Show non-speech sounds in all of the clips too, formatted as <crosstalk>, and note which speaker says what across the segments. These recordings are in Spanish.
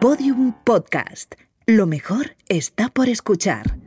Speaker 1: Podium Podcast. Lo mejor está por escuchar.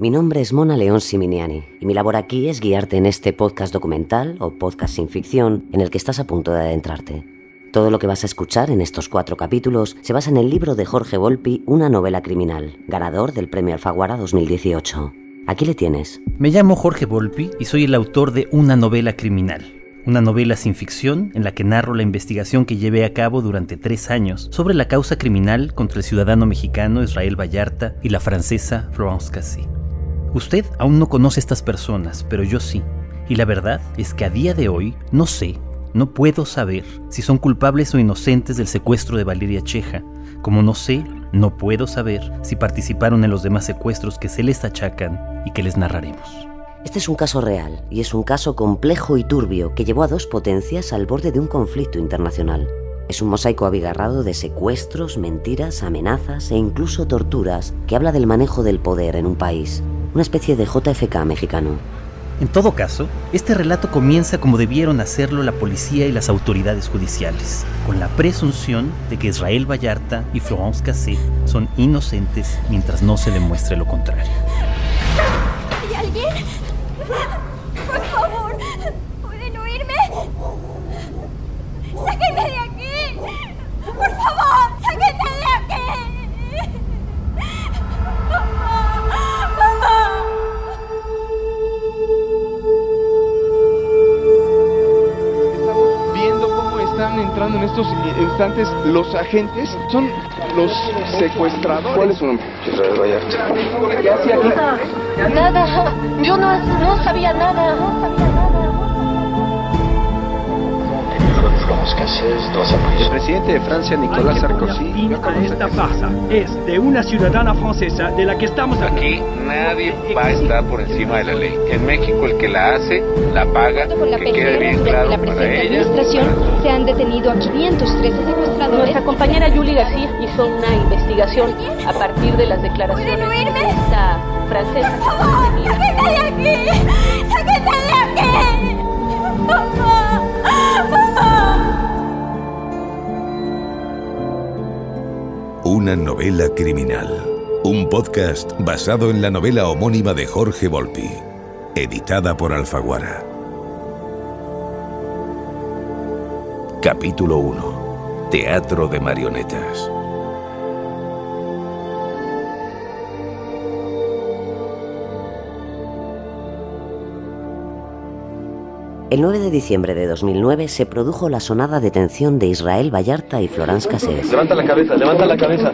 Speaker 2: Mi nombre es Mona León Siminiani y mi labor aquí es guiarte en este podcast documental o podcast sin ficción en el que estás a punto de adentrarte. Todo lo que vas a escuchar en estos cuatro capítulos se basa en el libro de Jorge Volpi, Una novela criminal, ganador del Premio Alfaguara 2018. Aquí le tienes.
Speaker 3: Me llamo Jorge Volpi y soy el autor de Una novela criminal, una novela sin ficción en la que narro la investigación que llevé a cabo durante tres años sobre la causa criminal contra el ciudadano mexicano Israel Vallarta y la francesa Florence Cassé. Usted aún no conoce estas personas, pero yo sí. Y la verdad es que a día de hoy no sé, no puedo saber si son culpables o inocentes del secuestro de Valeria Cheja, como no sé, no puedo saber si participaron en los demás secuestros que se les achacan y que les narraremos.
Speaker 2: Este es un caso real y es un caso complejo y turbio que llevó a dos potencias al borde de un conflicto internacional. Es un mosaico abigarrado de secuestros, mentiras, amenazas e incluso torturas que habla del manejo del poder en un país, una especie de JFK mexicano.
Speaker 3: En todo caso, este relato comienza como debieron hacerlo la policía y las autoridades judiciales, con la presunción de que Israel Vallarta y Florence Cassé son inocentes mientras no se demuestre lo contrario.
Speaker 4: Por favor, ¿pueden oírme? ¡Sáquenme de aquí! ¡Por favor, sáquenme de aquí! ¡Mamá! ¡Mamá!
Speaker 5: Estamos viendo cómo están entrando en estos instantes los agentes. Son los secuestradores. ¿Cuál es su nombre?
Speaker 6: Israel Vallarta.
Speaker 7: Nada, yo no, no sabía nada.
Speaker 5: El presidente de Francia, Nicolás Sarkozy.
Speaker 8: a esta farsa es de una ciudadana francesa de la que estamos
Speaker 9: Aquí nadie va a estar por encima de la ley. En México el que la hace, la paga,
Speaker 10: Por la
Speaker 9: que quede bien claro
Speaker 10: la
Speaker 9: para ella.
Speaker 10: administración se han detenido a 513 secuestradores.
Speaker 7: Nuestra compañera Julie García hizo una investigación a partir de las declaraciones
Speaker 4: ¿Pueden oírme?
Speaker 7: de esta francesa.
Speaker 4: ¡Por favor, sáquenme de aquí! ¡Sáquenme de aquí!
Speaker 11: Una novela criminal. Un podcast basado en la novela homónima de Jorge Volpi, editada por Alfaguara. Capítulo 1. Teatro de marionetas.
Speaker 2: El 9 de diciembre de 2009 se produjo la sonada detención de Israel Vallarta y Florence Cassés.
Speaker 5: Levanta la cabeza, levanta la cabeza.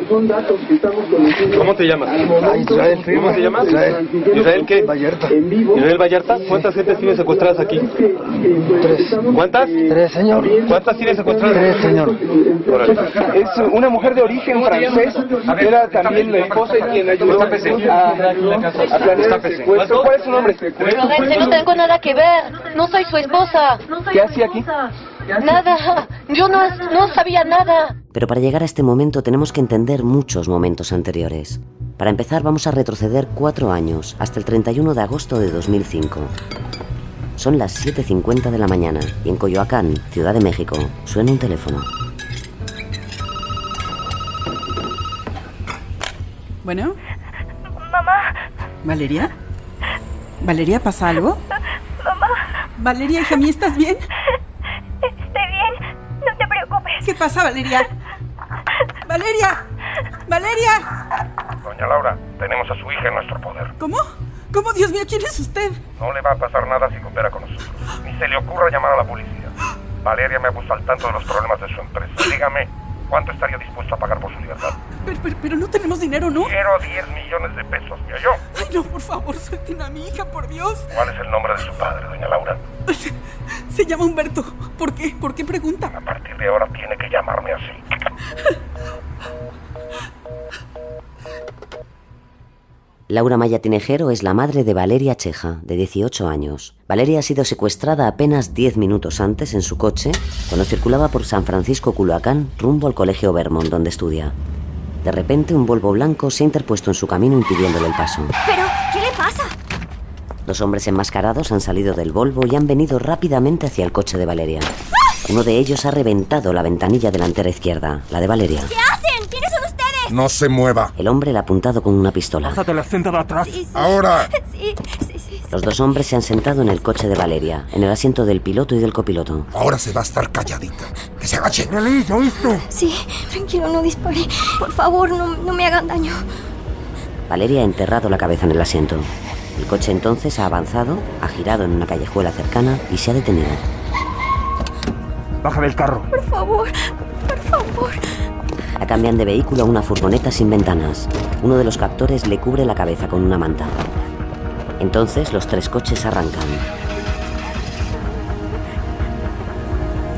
Speaker 5: ¿Cómo te llamas?
Speaker 6: Israel.
Speaker 5: ¿Cómo te llamas?
Speaker 6: Israel.
Speaker 5: ¿Israel qué?
Speaker 6: Vallarta.
Speaker 5: Israel Vallarta. ¿Cuántas gentes tienes secuestradas aquí?
Speaker 6: Tres.
Speaker 5: ¿Cuántas?
Speaker 6: Tres, señor.
Speaker 5: ¿Cuántas tienes secuestradas?
Speaker 6: Tres, señor.
Speaker 5: Es una mujer de origen francés. Era también la esposa y quien ayudó a, a planear el secuestro. ¿Cuál es su nombre?
Speaker 7: No tengo nada que ver. No soy su esposa.
Speaker 5: ¿Qué hacía aquí?
Speaker 7: Nada. Yo no, no sabía nada.
Speaker 2: Pero para llegar a este momento tenemos que entender muchos momentos anteriores. Para empezar vamos a retroceder cuatro años, hasta el 31 de agosto de 2005. Son las 7.50 de la mañana y en Coyoacán, Ciudad de México, suena un teléfono.
Speaker 12: Bueno,
Speaker 4: Mamá,
Speaker 12: Valeria. Valeria, ¿pasa algo?
Speaker 4: Mamá,
Speaker 12: Valeria, hija mía, ¿estás bien?
Speaker 4: estoy bien. No te preocupes.
Speaker 12: ¿Qué pasa, Valeria? Valeria. Valeria.
Speaker 9: Doña Laura, tenemos a su hija en nuestro poder.
Speaker 12: ¿Cómo? ¿Cómo, Dios mío, quién es usted?
Speaker 9: No le va a pasar nada si coopera con nosotros. Ni se le ocurra llamar a la policía. Valeria me ha puesto al tanto de los problemas de su empresa. Dígame, ¿cuánto estaría dispuesto a pagar por su libertad?
Speaker 12: Pero, pero, pero no tenemos dinero, ¿no?
Speaker 9: Quiero 10 millones de pesos, ¿me oyó?
Speaker 12: Ay, no, por favor, suelten a mi hija, por Dios.
Speaker 9: ¿Cuál es el nombre de su padre, doña Laura? <laughs>
Speaker 12: Se llama Humberto. ¿Por qué? ¿Por qué pregunta?
Speaker 9: A partir de ahora tiene que llamarme así.
Speaker 2: Laura Maya Tinejero es la madre de Valeria Cheja, de 18 años. Valeria ha sido secuestrada apenas 10 minutos antes en su coche, cuando circulaba por San Francisco Culoacán rumbo al colegio Vermont, donde estudia. De repente, un Volvo blanco se ha interpuesto en su camino impidiéndole el paso.
Speaker 4: ¿Pero qué le pasa?
Speaker 2: Dos hombres enmascarados han salido del Volvo y han venido rápidamente hacia el coche de Valeria. Uno de ellos ha reventado la ventanilla delantera izquierda, la de Valeria.
Speaker 4: ¿Qué hacen? ¿Tiene
Speaker 13: No se mueva.
Speaker 2: El hombre le ha apuntado con una pistola.
Speaker 14: Pásate la cinta de atrás.
Speaker 4: Sí, sí.
Speaker 13: Ahora.
Speaker 4: Sí, sí, sí.
Speaker 2: Los dos hombres se han sentado en el coche de Valeria, en el asiento del piloto y del copiloto.
Speaker 13: Ahora se va a estar calladita. Que se agache.
Speaker 14: ¿oíste?
Speaker 4: Sí, tranquilo, no dispare. Por favor, no, no me hagan daño.
Speaker 2: Valeria ha enterrado la cabeza en el asiento. El coche entonces ha avanzado, ha girado en una callejuela cercana y se ha detenido.
Speaker 14: Baja del carro.
Speaker 4: Por favor, por favor.
Speaker 2: La cambian de vehículo a una furgoneta sin ventanas. Uno de los captores le cubre la cabeza con una manta. Entonces los tres coches arrancan.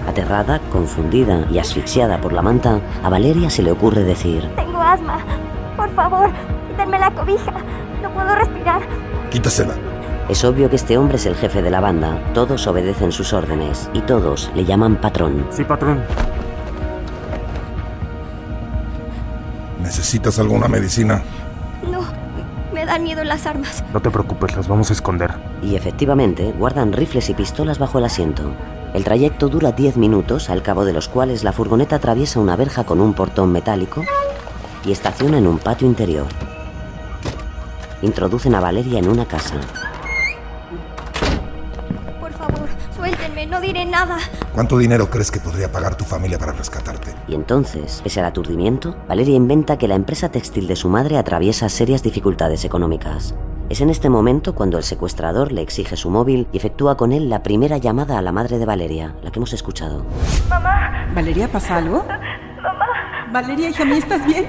Speaker 2: Aterrada, confundida y asfixiada por la manta, a Valeria se le ocurre decir,
Speaker 4: Tengo asma. Por favor, quítenme la cobija. No puedo respirar.
Speaker 13: Quítasela.
Speaker 2: es obvio que este hombre es el jefe de la banda, todos obedecen sus órdenes y todos le llaman patrón.
Speaker 14: Sí, patrón.
Speaker 13: ¿Necesitas alguna medicina?
Speaker 4: No, me dan miedo las armas.
Speaker 14: No te preocupes, las vamos a esconder.
Speaker 2: Y efectivamente, guardan rifles y pistolas bajo el asiento. El trayecto dura 10 minutos, al cabo de los cuales la furgoneta atraviesa una verja con un portón metálico y estaciona en un patio interior. Introducen a Valeria en una casa.
Speaker 4: Diré nada.
Speaker 13: ¿Cuánto dinero crees que podría pagar tu familia para rescatarte?
Speaker 2: Y entonces, pese al aturdimiento, Valeria inventa que la empresa textil de su madre atraviesa serias dificultades económicas. Es en este momento cuando el secuestrador le exige su móvil y efectúa con él la primera llamada a la madre de Valeria, la que hemos escuchado.
Speaker 12: Valeria, ¿pasa algo? Valeria, hija mía, ¿estás bien?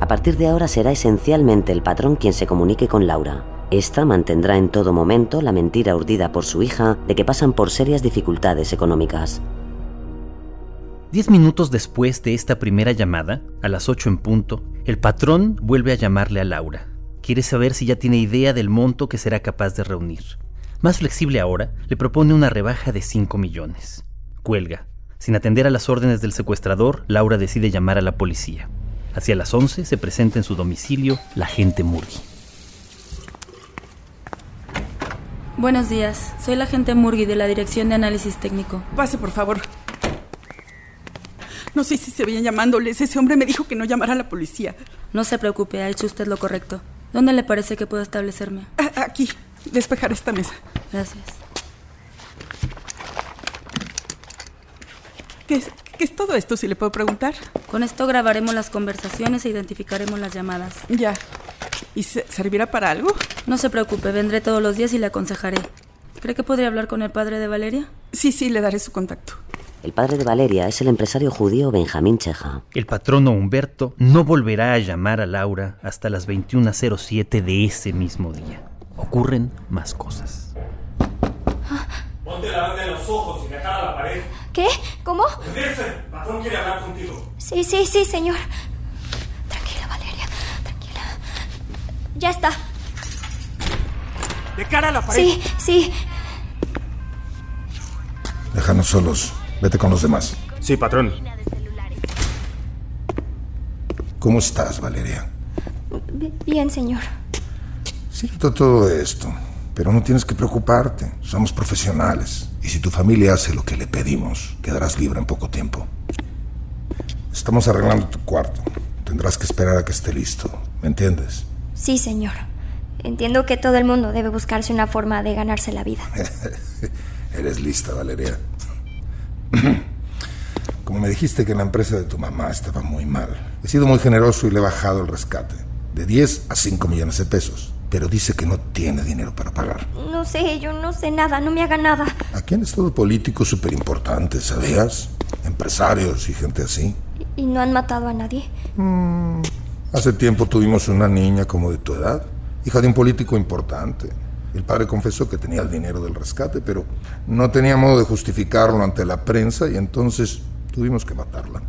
Speaker 2: A partir de ahora será esencialmente el patrón quien se comunique con Laura. Esta mantendrá en todo momento la mentira urdida por su hija de que pasan por serias dificultades económicas.
Speaker 3: Diez minutos después de esta primera llamada, a las 8 en punto, el patrón vuelve a llamarle a Laura. Quiere saber si ya tiene idea del monto que será capaz de reunir. Más flexible ahora, le propone una rebaja de 5 millones. Cuelga. Sin atender a las órdenes del secuestrador, Laura decide llamar a la policía. Hacia las 11 se presenta en su domicilio la agente Murgi.
Speaker 7: Buenos días, soy la agente Murgi de la Dirección de Análisis Técnico.
Speaker 12: Pase, por favor. No sé si se veían llamándoles. Ese hombre me dijo que no llamara a la policía.
Speaker 7: No se preocupe, ha hecho usted lo correcto. ¿Dónde le parece que puedo establecerme?
Speaker 12: A- Aquí, despejar esta mesa.
Speaker 7: Gracias.
Speaker 12: ¿Qué es, qué es todo esto, si le puedo preguntar?
Speaker 7: Con esto grabaremos las conversaciones e identificaremos las llamadas.
Speaker 12: Ya. ¿Y se- servirá para algo?
Speaker 7: No se preocupe, vendré todos los días y le aconsejaré. ¿Cree que podría hablar con el padre de Valeria?
Speaker 12: Sí, sí, le daré su contacto.
Speaker 2: El padre de Valeria es el empresario judío Benjamín Cheja.
Speaker 3: El patrono Humberto no volverá a llamar a Laura hasta las 21.07 de ese mismo día. Ocurren más cosas.
Speaker 8: Ponte la banda en los ojos y de cara a la pared.
Speaker 4: ¿Qué? ¿Cómo?
Speaker 8: Redirse, el patrón quiere hablar contigo.
Speaker 4: Sí, sí, sí, señor. Tranquila, Valeria, tranquila. Ya está.
Speaker 14: De cara a la pared.
Speaker 4: Sí, sí.
Speaker 13: Déjanos solos. Vete con los demás.
Speaker 14: Sí, patrón.
Speaker 13: ¿Cómo estás, Valeria?
Speaker 4: Bien, señor.
Speaker 13: Siento todo esto, pero no tienes que preocuparte. Somos profesionales. Y si tu familia hace lo que le pedimos, quedarás libre en poco tiempo. Estamos arreglando tu cuarto. Tendrás que esperar a que esté listo. ¿Me entiendes?
Speaker 4: Sí, señor. Entiendo que todo el mundo debe buscarse una forma de ganarse la vida. <laughs>
Speaker 13: Eres lista, Valeria. <clears throat> Como me dijiste que la empresa de tu mamá estaba muy mal, he sido muy generoso y le he bajado el rescate. De 10 a 5 millones de pesos. Pero dice que no tiene dinero para pagar.
Speaker 4: No sé, yo no sé nada, no me haga nada.
Speaker 13: Aquí han estado políticos súper importantes, ¿sabías? Empresarios y gente así.
Speaker 4: ¿Y no han matado a nadie?
Speaker 13: Hace tiempo tuvimos una niña como de tu edad, hija de un político importante. El padre confesó que tenía el dinero del rescate, pero no tenía modo de justificarlo ante la prensa y entonces tuvimos que matarla.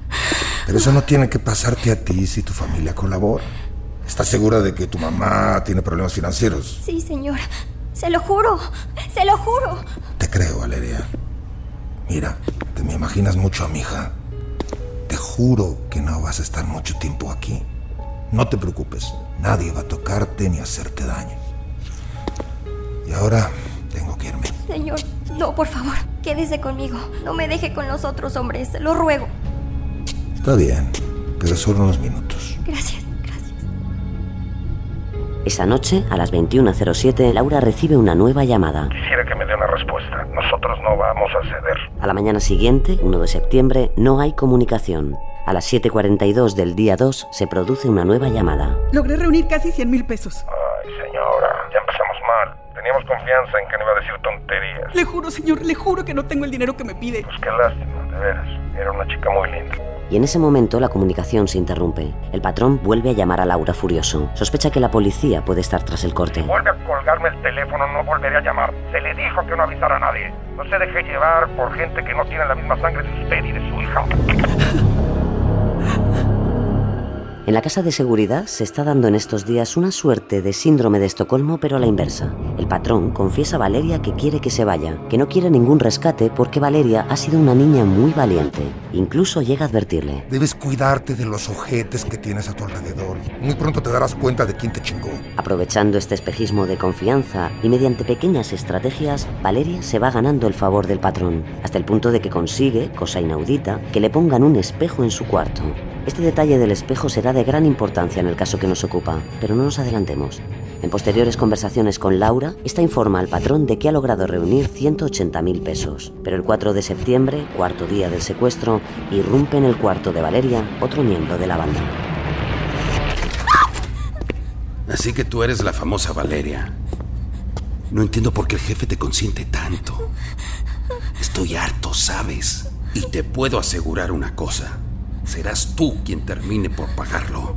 Speaker 13: Pero eso no tiene que pasarte a ti si tu familia colabora. ¿Estás segura de que tu mamá tiene problemas financieros?
Speaker 4: Sí, señor. Se lo juro. Se lo juro.
Speaker 13: Te creo, Valeria. Mira, te me imaginas mucho a mi hija. Te juro que no vas a estar mucho tiempo aquí. No te preocupes, nadie va a tocarte ni hacerte daño. Y ahora tengo que irme.
Speaker 4: Señor, no, por favor. Quédese conmigo. No me deje con los otros hombres. Lo ruego.
Speaker 13: Está bien.
Speaker 11: pero solo unos minutos.
Speaker 4: Gracias.
Speaker 2: Esa noche, a las 21.07, Laura recibe una nueva llamada.
Speaker 9: Quisiera que me dé una respuesta. Nosotros no vamos a ceder.
Speaker 2: A la mañana siguiente, 1 de septiembre, no hay comunicación. A las 7.42 del día 2 se produce una nueva llamada.
Speaker 12: Logré reunir casi 100 mil pesos.
Speaker 9: Ay, señora, ya empezamos mal. Teníamos confianza en que no iba a decir tonterías.
Speaker 12: Le juro, señor, le juro que no tengo el dinero que me pide.
Speaker 9: Pues qué lástima, de veras. Era una chica muy linda.
Speaker 2: Y en ese momento la comunicación se interrumpe. El patrón vuelve a llamar a Laura furioso. Sospecha que la policía puede estar tras el corte.
Speaker 9: Si vuelve a colgarme el teléfono, no volveré a llamar. Se le dijo que no avisara a nadie. No se deje llevar por gente que no tiene la misma sangre de usted y de su hija.
Speaker 2: En la casa de seguridad se está dando en estos días una suerte de síndrome de Estocolmo, pero a la inversa. El patrón confiesa a Valeria que quiere que se vaya, que no quiere ningún rescate porque Valeria ha sido una niña muy valiente. Incluso llega a advertirle.
Speaker 11: Debes cuidarte de los ojetes que tienes a tu alrededor. Muy pronto te darás cuenta de quién te chingó.
Speaker 2: Aprovechando este espejismo de confianza y mediante pequeñas estrategias, Valeria se va ganando el favor del patrón, hasta el punto de que consigue, cosa inaudita, que le pongan un espejo en su cuarto. Este detalle del espejo será de gran importancia en el caso que nos ocupa, pero no nos adelantemos. En posteriores conversaciones con Laura, esta informa al patrón de que ha logrado reunir 180 mil pesos. Pero el 4 de septiembre, cuarto día del secuestro, irrumpe en el cuarto de Valeria otro miembro de la banda.
Speaker 15: Así que tú eres la famosa Valeria. No entiendo por qué el jefe te consiente tanto. Estoy harto, ¿sabes? Y te puedo asegurar una cosa. Serás tú quien termine por pagarlo.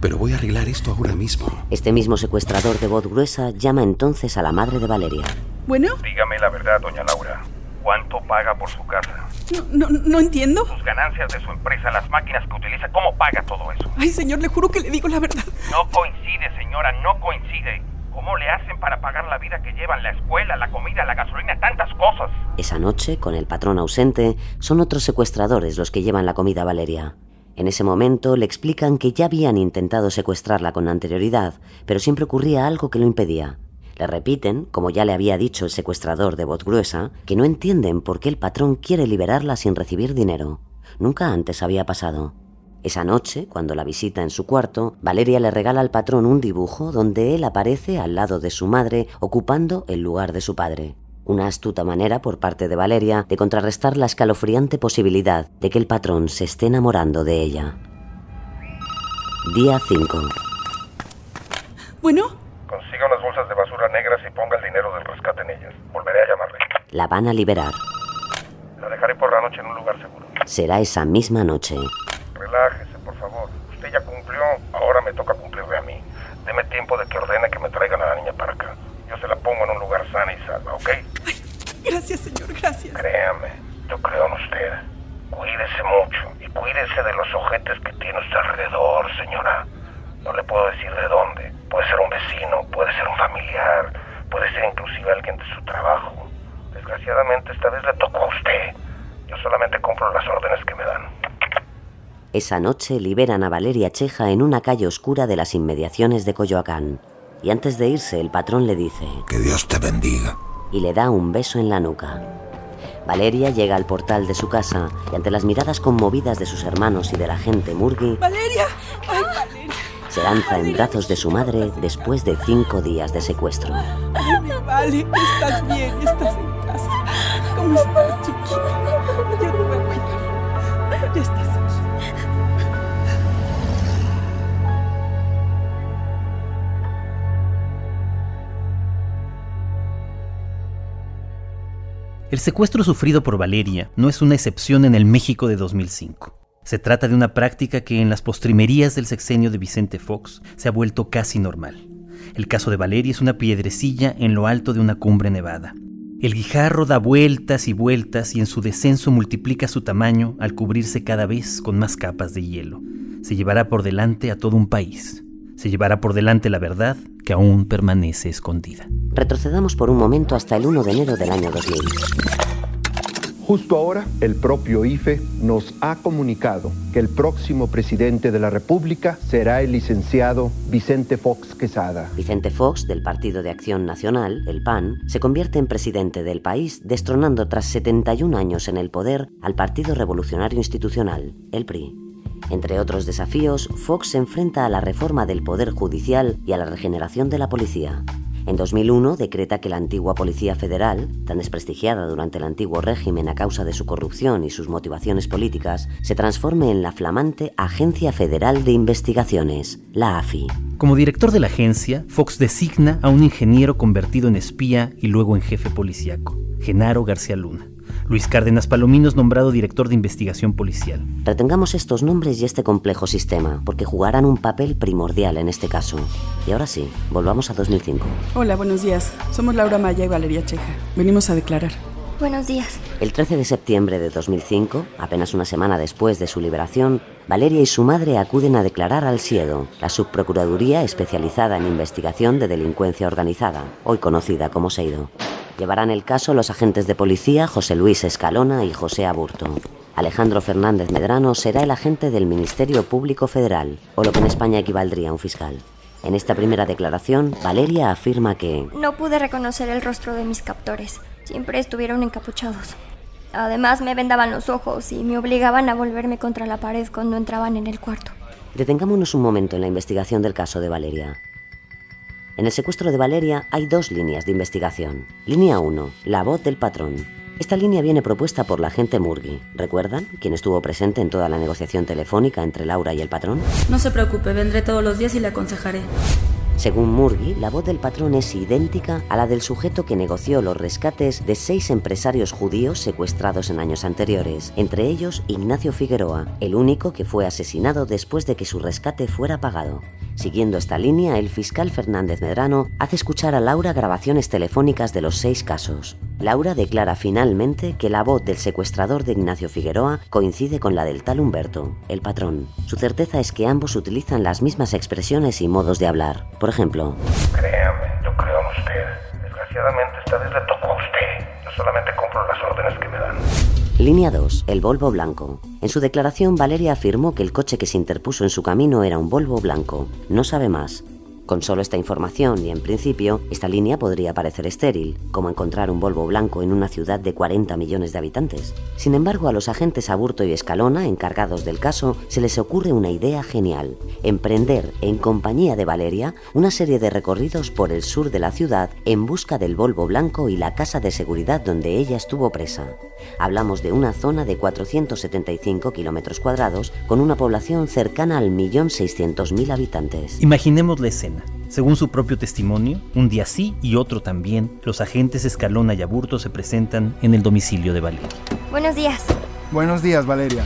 Speaker 15: Pero voy a arreglar esto ahora mismo.
Speaker 2: Este mismo secuestrador de voz gruesa llama entonces a la madre de Valeria.
Speaker 12: Bueno,
Speaker 9: Dígame la verdad, doña Laura. ¿Cuánto paga por su casa?
Speaker 12: no, no, no entiendo.
Speaker 9: Sus ganancias de su empresa, las máquinas que utiliza, ¿cómo paga todo eso?
Speaker 12: Ay, señor, le juro que le digo la verdad.
Speaker 9: No coincide, señora, no coincide. ¿Cómo le hacen para pagar la vida que llevan, la escuela, la comida, la gasolina, tantas cosas?
Speaker 2: Esa noche, con el patrón ausente, son otros secuestradores los que llevan la comida a Valeria. En ese momento le explican que ya habían intentado secuestrarla con anterioridad, pero siempre ocurría algo que lo impedía. Le repiten, como ya le había dicho el secuestrador de voz gruesa, que no entienden por qué el patrón quiere liberarla sin recibir dinero. Nunca antes había pasado. Esa noche, cuando la visita en su cuarto, Valeria le regala al patrón un dibujo donde él aparece al lado de su madre ocupando el lugar de su padre. Una astuta manera por parte de Valeria de contrarrestar la escalofriante posibilidad de que el patrón se esté enamorando de ella. Día 5.
Speaker 12: Bueno,
Speaker 9: Consiga unas bolsas de basura negras y ponga el dinero del rescate en ellas. Volveré a llamarle.
Speaker 2: La van a liberar.
Speaker 9: La dejaré por la noche en un lugar seguro.
Speaker 2: Será esa misma noche.
Speaker 9: Relájese, por favor. Usted ya cumplió, ahora me toca cumplirle a mí. Deme tiempo de que ordene que me traigan a la niña para acá. Yo se la pongo en un lugar sana y salva, ¿ok?
Speaker 12: gracias, señor, gracias.
Speaker 9: Créame, yo creo en usted. Cuídese mucho y cuídese de los ojetes que tiene usted alrededor, señora. No le puedo decir de dónde. Puede ser un vecino, puede ser un familiar, puede ser inclusive alguien de su trabajo. Desgraciadamente esta vez le tocó a usted. Yo solamente cumplo las órdenes que me dan.
Speaker 2: Esa noche liberan a Valeria Cheja en una calle oscura de las inmediaciones de Coyoacán. Y antes de irse, el patrón le dice...
Speaker 11: Que Dios te bendiga.
Speaker 2: Y le da un beso en la nuca. Valeria llega al portal de su casa y ante las miradas conmovidas de sus hermanos y de la gente Murgi,
Speaker 12: Valeria. Ay, Valeria.
Speaker 2: se lanza en brazos de su madre después de cinco días de secuestro.
Speaker 12: Ay, mi Vale, estás bien, estás en casa. ¿Cómo estás, chiquita? Yo te voy a cuidar. Ya estás
Speaker 3: El secuestro sufrido por Valeria no es una excepción en el México de 2005. Se trata de una práctica que en las postrimerías del sexenio de Vicente Fox se ha vuelto casi normal. El caso de Valeria es una piedrecilla en lo alto de una cumbre nevada. El guijarro da vueltas y vueltas y en su descenso multiplica su tamaño al cubrirse cada vez con más capas de hielo. Se llevará por delante a todo un país. Se llevará por delante la verdad que aún permanece escondida.
Speaker 2: Retrocedamos por un momento hasta el 1 de enero del año 2000.
Speaker 16: Justo ahora, el propio IFE nos ha comunicado que el próximo presidente de la República será el licenciado Vicente Fox Quesada.
Speaker 2: Vicente Fox, del Partido de Acción Nacional, el PAN, se convierte en presidente del país, destronando tras 71 años en el poder al Partido Revolucionario Institucional, el PRI. Entre otros desafíos, Fox se enfrenta a la reforma del Poder Judicial y a la regeneración de la policía. En 2001 decreta que la antigua Policía Federal, tan desprestigiada durante el antiguo régimen a causa de su corrupción y sus motivaciones políticas, se transforme en la flamante Agencia Federal de Investigaciones, la AFI.
Speaker 3: Como director de la agencia, Fox designa a un ingeniero convertido en espía y luego en jefe policíaco, Genaro García Luna. Luis Cárdenas Palomino es nombrado director de investigación policial.
Speaker 2: Retengamos estos nombres y este complejo sistema, porque jugarán un papel primordial en este caso. Y ahora sí, volvamos a 2005.
Speaker 12: Hola, buenos días. Somos Laura Maya y Valeria Cheja. Venimos a declarar.
Speaker 4: Buenos días.
Speaker 2: El 13 de septiembre de 2005, apenas una semana después de su liberación, Valeria y su madre acuden a declarar al SIEDO, la subprocuraduría especializada en investigación de delincuencia organizada, hoy conocida como SEIDO. Llevarán el caso los agentes de policía José Luis Escalona y José Aburto. Alejandro Fernández Medrano será el agente del Ministerio Público Federal, o lo que en España equivaldría a un fiscal. En esta primera declaración, Valeria afirma que...
Speaker 4: No pude reconocer el rostro de mis captores. Siempre estuvieron encapuchados. Además, me vendaban los ojos y me obligaban a volverme contra la pared cuando entraban en el cuarto.
Speaker 2: Detengámonos un momento en la investigación del caso de Valeria. En el secuestro de Valeria hay dos líneas de investigación. Línea 1, la voz del patrón. Esta línea viene propuesta por la agente Murgui. ¿Recuerdan? Quien estuvo presente en toda la negociación telefónica entre Laura y el patrón.
Speaker 17: No se preocupe, vendré todos los días y le aconsejaré.
Speaker 2: Según Murgui, la voz del patrón es idéntica a la del sujeto que negoció los rescates de seis empresarios judíos secuestrados en años anteriores, entre ellos Ignacio Figueroa, el único que fue asesinado después de que su rescate fuera pagado. Siguiendo esta línea, el fiscal Fernández Medrano hace escuchar a Laura grabaciones telefónicas de los seis casos. Laura declara finalmente que la voz del secuestrador de Ignacio Figueroa coincide con la del tal Humberto, el patrón. Su certeza es que ambos utilizan las mismas expresiones y modos de hablar. Por ejemplo,
Speaker 9: Créame, yo creo en usted. Desgraciadamente esta vez le tocó a usted. Yo solamente cumplo las órdenes que me dan.
Speaker 2: Línea 2, el Volvo blanco. En su declaración, Valeria afirmó que el coche que se interpuso en su camino era un Volvo blanco. No sabe más. Con solo esta información y en principio, esta línea podría parecer estéril, como encontrar un Volvo blanco en una ciudad de 40 millones de habitantes. Sin embargo, a los agentes Aburto y Escalona, encargados del caso, se les ocurre una idea genial, emprender, en compañía de Valeria, una serie de recorridos por el sur de la ciudad en busca del Volvo blanco y la casa de seguridad donde ella estuvo presa. Hablamos de una zona de 475 kilómetros cuadrados con una población cercana al millón seiscientos mil habitantes.
Speaker 3: Imaginemos la escena. Según su propio testimonio, un día sí y otro también, los agentes Escalona y Aburto se presentan en el domicilio de Valeria.
Speaker 4: Buenos días.
Speaker 13: Buenos días, Valeria.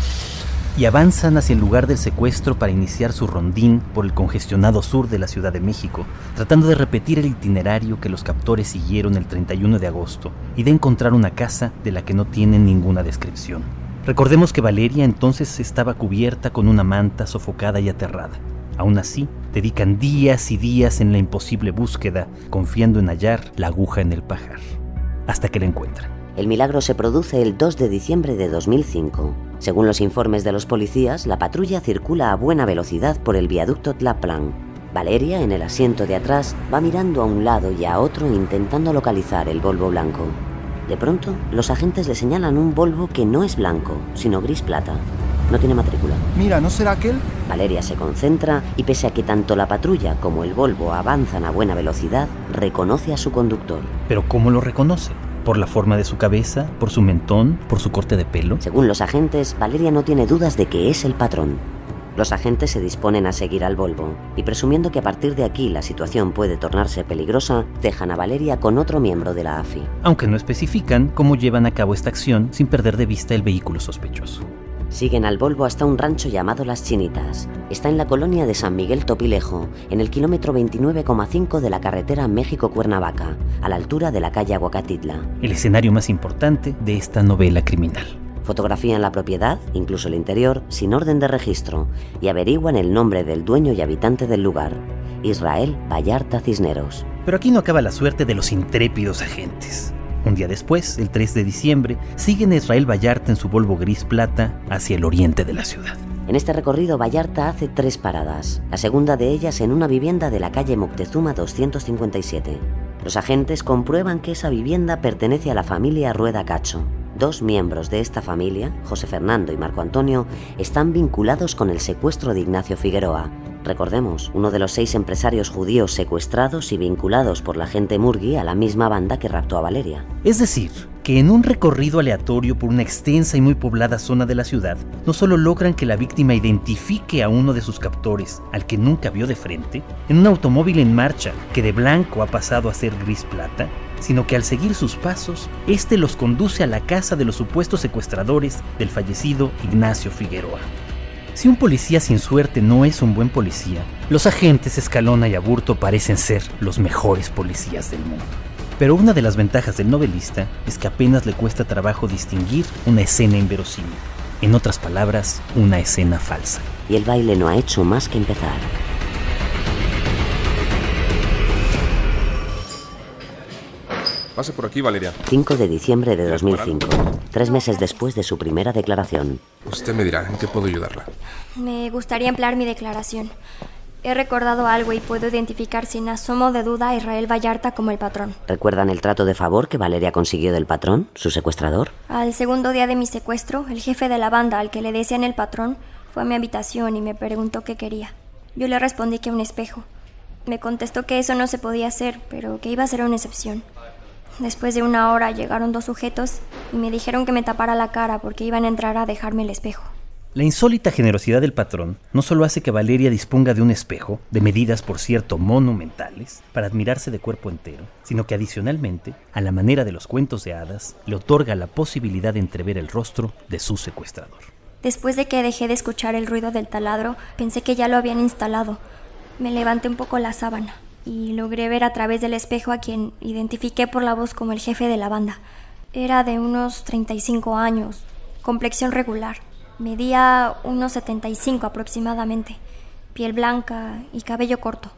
Speaker 3: Y avanzan hacia el lugar del secuestro para iniciar su rondín por el congestionado sur de la Ciudad de México, tratando de repetir el itinerario que los captores siguieron el 31 de agosto y de encontrar una casa de la que no tienen ninguna descripción. Recordemos que Valeria entonces estaba cubierta con una manta sofocada y aterrada. Aún así, dedican días y días en la imposible búsqueda, confiando en hallar la aguja en el pajar, hasta que la encuentran.
Speaker 2: El milagro se produce el 2 de diciembre de 2005. Según los informes de los policías, la patrulla circula a buena velocidad por el viaducto Tlaplan. Valeria, en el asiento de atrás, va mirando a un lado y a otro intentando localizar el Volvo blanco. De pronto, los agentes le señalan un Volvo que no es blanco, sino gris plata. No tiene matrícula.
Speaker 13: Mira, ¿no será aquel?
Speaker 2: Valeria se concentra y pese a que tanto la patrulla como el Volvo avanzan a buena velocidad, reconoce a su conductor.
Speaker 3: Pero ¿cómo lo reconoce? ¿Por la forma de su cabeza? ¿Por su mentón? ¿Por su corte de pelo?
Speaker 2: Según los agentes, Valeria no tiene dudas de que es el patrón. Los agentes se disponen a seguir al Volvo y presumiendo que a partir de aquí la situación puede tornarse peligrosa, dejan a Valeria con otro miembro de la AFI.
Speaker 3: Aunque no especifican cómo llevan a cabo esta acción sin perder de vista el vehículo sospechoso.
Speaker 2: Siguen al Volvo hasta un rancho llamado Las Chinitas. Está en la colonia de San Miguel Topilejo, en el kilómetro 29,5 de la carretera México-Cuernavaca, a la altura de la calle Aguacatitla.
Speaker 3: El escenario más importante de esta novela criminal.
Speaker 2: Fotografían la propiedad, incluso el interior, sin orden de registro, y averiguan el nombre del dueño y habitante del lugar, Israel Vallarta Cisneros.
Speaker 3: Pero aquí no acaba la suerte de los intrépidos agentes. Un día después, el 3 de diciembre, siguen a Israel Vallarta en su Volvo gris plata hacia el oriente de la ciudad.
Speaker 2: En este recorrido, Vallarta hace tres paradas, la segunda de ellas en una vivienda de la calle Moctezuma 257. Los agentes comprueban que esa vivienda pertenece a la familia Rueda Cacho. Dos miembros de esta familia, José Fernando y Marco Antonio, están vinculados con el secuestro de Ignacio Figueroa. Recordemos, uno de los seis empresarios judíos secuestrados y vinculados por la gente Murgui a la misma banda que raptó a Valeria.
Speaker 3: Es decir, que en un recorrido aleatorio por una extensa y muy poblada zona de la ciudad, no solo logran que la víctima identifique a uno de sus captores, al que nunca vio de frente, en un automóvil en marcha que de blanco ha pasado a ser gris plata, sino que al seguir sus pasos, este los conduce a la casa de los supuestos secuestradores del fallecido Ignacio Figueroa. Si un policía sin suerte no es un buen policía, los agentes Escalona y Aburto parecen ser los mejores policías del mundo. Pero una de las ventajas del novelista es que apenas le cuesta trabajo distinguir una escena inverosímil. En otras palabras, una escena falsa.
Speaker 2: Y el baile no ha hecho más que empezar.
Speaker 18: Pase por aquí, Valeria.
Speaker 2: 5 de diciembre de 2005, tres meses después de su primera declaración.
Speaker 18: Usted me dirá en qué puedo ayudarla.
Speaker 4: Me gustaría emplear mi declaración. He recordado algo y puedo identificar sin asomo de duda a Israel Vallarta como el patrón.
Speaker 2: ¿Recuerdan el trato de favor que Valeria consiguió del patrón, su secuestrador?
Speaker 4: Al segundo día de mi secuestro, el jefe de la banda al que le decían el patrón fue a mi habitación y me preguntó qué quería. Yo le respondí que un espejo. Me contestó que eso no se podía hacer, pero que iba a ser una excepción. Después de una hora llegaron dos sujetos y me dijeron que me tapara la cara porque iban a entrar a dejarme el espejo.
Speaker 3: La insólita generosidad del patrón no solo hace que Valeria disponga de un espejo, de medidas por cierto monumentales, para admirarse de cuerpo entero, sino que adicionalmente, a la manera de los cuentos de hadas, le otorga la posibilidad de entrever el rostro de su secuestrador.
Speaker 4: Después de que dejé de escuchar el ruido del taladro, pensé que ya lo habían instalado. Me levanté un poco la sábana y logré ver a través del espejo a quien identifiqué por la voz como el jefe de la banda. Era de unos 35 años, complexión regular. Medía unos 75 aproximadamente, piel blanca y cabello corto.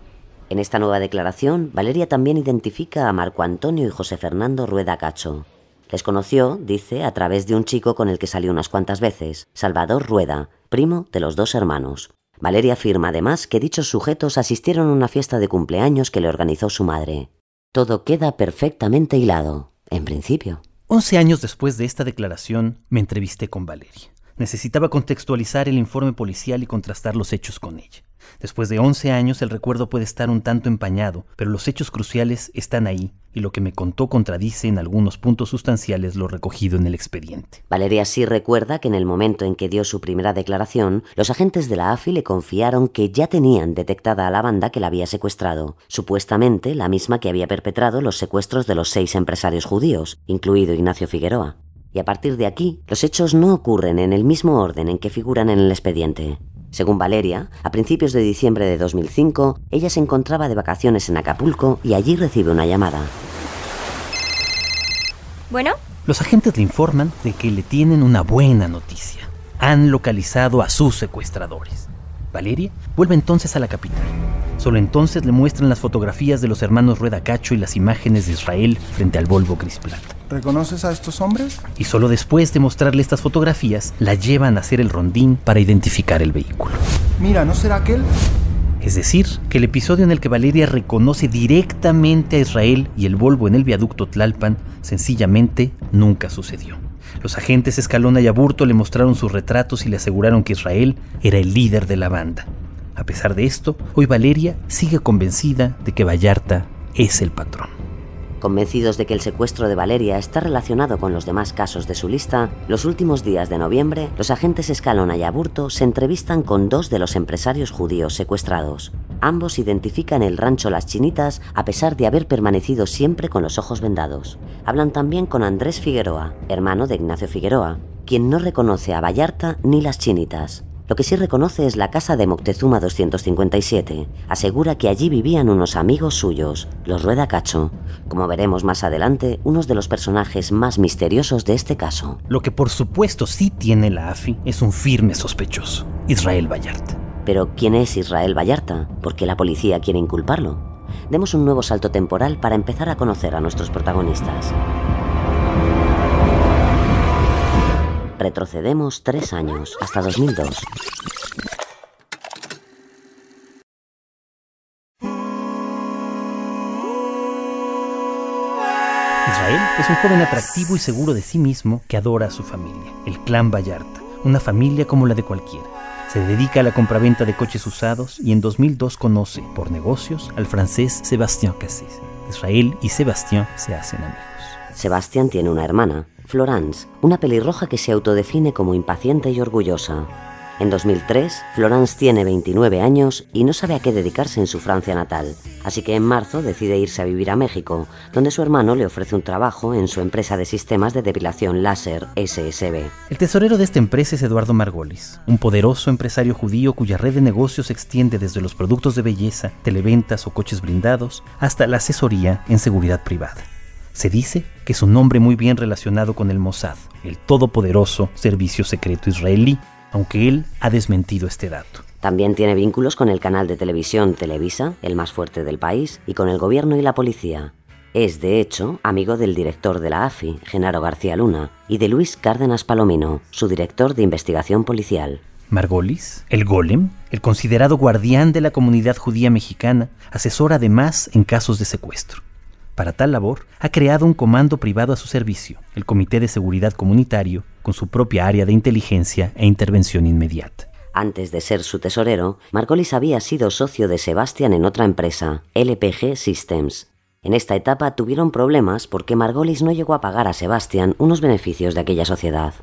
Speaker 2: En esta nueva declaración, Valeria también identifica a Marco Antonio y José Fernando Rueda Cacho. Les conoció, dice, a través de un chico con el que salió unas cuantas veces, Salvador Rueda, primo de los dos hermanos. Valeria afirma además que dichos sujetos asistieron a una fiesta de cumpleaños que le organizó su madre. Todo queda perfectamente hilado, en principio.
Speaker 3: Once años después de esta declaración, me entrevisté con Valeria. Necesitaba contextualizar el informe policial y contrastar los hechos con ella. Después de 11 años el recuerdo puede estar un tanto empañado, pero los hechos cruciales están ahí y lo que me contó contradice en algunos puntos sustanciales lo recogido en el expediente.
Speaker 2: Valeria sí recuerda que en el momento en que dio su primera declaración, los agentes de la AFI le confiaron que ya tenían detectada a la banda que la había secuestrado, supuestamente la misma que había perpetrado los secuestros de los seis empresarios judíos, incluido Ignacio Figueroa. Y a partir de aquí, los hechos no ocurren en el mismo orden en que figuran en el expediente. Según Valeria, a principios de diciembre de 2005, ella se encontraba de vacaciones en Acapulco y allí recibe una llamada.
Speaker 4: ¿Bueno?
Speaker 3: Los agentes le informan de que le tienen una buena noticia. Han localizado a sus secuestradores. Valeria vuelve entonces a la capital. Solo entonces le muestran las fotografías de los hermanos Rueda Cacho y las imágenes de Israel frente al Volvo Gris Plata.
Speaker 13: ¿Reconoces a estos hombres?
Speaker 3: Y solo después de mostrarle estas fotografías, la llevan a hacer el rondín para identificar el vehículo.
Speaker 13: Mira, ¿no será aquel?
Speaker 3: Es decir, que el episodio en el que Valeria reconoce directamente a Israel y el Volvo en el viaducto Tlalpan sencillamente nunca sucedió. Los agentes Escalona y Aburto le mostraron sus retratos y le aseguraron que Israel era el líder de la banda. A pesar de esto, hoy Valeria sigue convencida de que Vallarta es el patrón.
Speaker 2: Convencidos de que el secuestro de Valeria está relacionado con los demás casos de su lista, los últimos días de noviembre, los agentes Escalona y Aburto se entrevistan con dos de los empresarios judíos secuestrados. Ambos identifican el rancho Las Chinitas a pesar de haber permanecido siempre con los ojos vendados. Hablan también con Andrés Figueroa, hermano de Ignacio Figueroa, quien no reconoce a Vallarta ni Las Chinitas. Lo que sí reconoce es la casa de Moctezuma 257. Asegura que allí vivían unos amigos suyos, los Rueda Cacho. Como veremos más adelante, unos de los personajes más misteriosos de este caso.
Speaker 3: Lo que por supuesto sí tiene la AFI es un firme sospechoso, Israel Vallarta.
Speaker 2: Pero ¿quién es Israel Vallarta? ¿Por qué la policía quiere inculparlo? Demos un nuevo salto temporal para empezar a conocer a nuestros protagonistas. Retrocedemos tres años, hasta 2002.
Speaker 3: Israel es un joven atractivo y seguro de sí mismo que adora a su familia, el clan Vallarta, una familia como la de cualquiera. Se dedica a la compraventa de coches usados y en 2002 conoce, por negocios, al francés Sébastien Cassis. Israel y Sébastien se hacen amigos.
Speaker 2: Sebastián tiene una hermana, Florence, una pelirroja que se autodefine como impaciente y orgullosa. En 2003, Florence tiene 29 años y no sabe a qué dedicarse en su Francia natal, así que en marzo decide irse a vivir a México, donde su hermano le ofrece un trabajo en su empresa de sistemas de depilación láser SSB.
Speaker 3: El tesorero de esta empresa es Eduardo Margolis, un poderoso empresario judío cuya red de negocios se extiende desde los productos de belleza, televentas o coches blindados hasta la asesoría en seguridad privada. Se dice que es un hombre muy bien relacionado con el Mossad, el todopoderoso servicio secreto israelí, aunque él ha desmentido este dato.
Speaker 2: También tiene vínculos con el canal de televisión Televisa, el más fuerte del país, y con el gobierno y la policía. Es, de hecho, amigo del director de la AFI, Genaro García Luna, y de Luis Cárdenas Palomino, su director de investigación policial.
Speaker 3: Margolis, el golem, el considerado guardián de la comunidad judía mexicana, asesora además en casos de secuestro. Para tal labor, ha creado un comando privado a su servicio, el Comité de Seguridad Comunitario, con su propia área de inteligencia e intervención inmediata.
Speaker 2: Antes de ser su tesorero, Margolis había sido socio de Sebastián en otra empresa, LPG Systems. En esta etapa tuvieron problemas porque Margolis no llegó a pagar a Sebastián unos beneficios de aquella sociedad.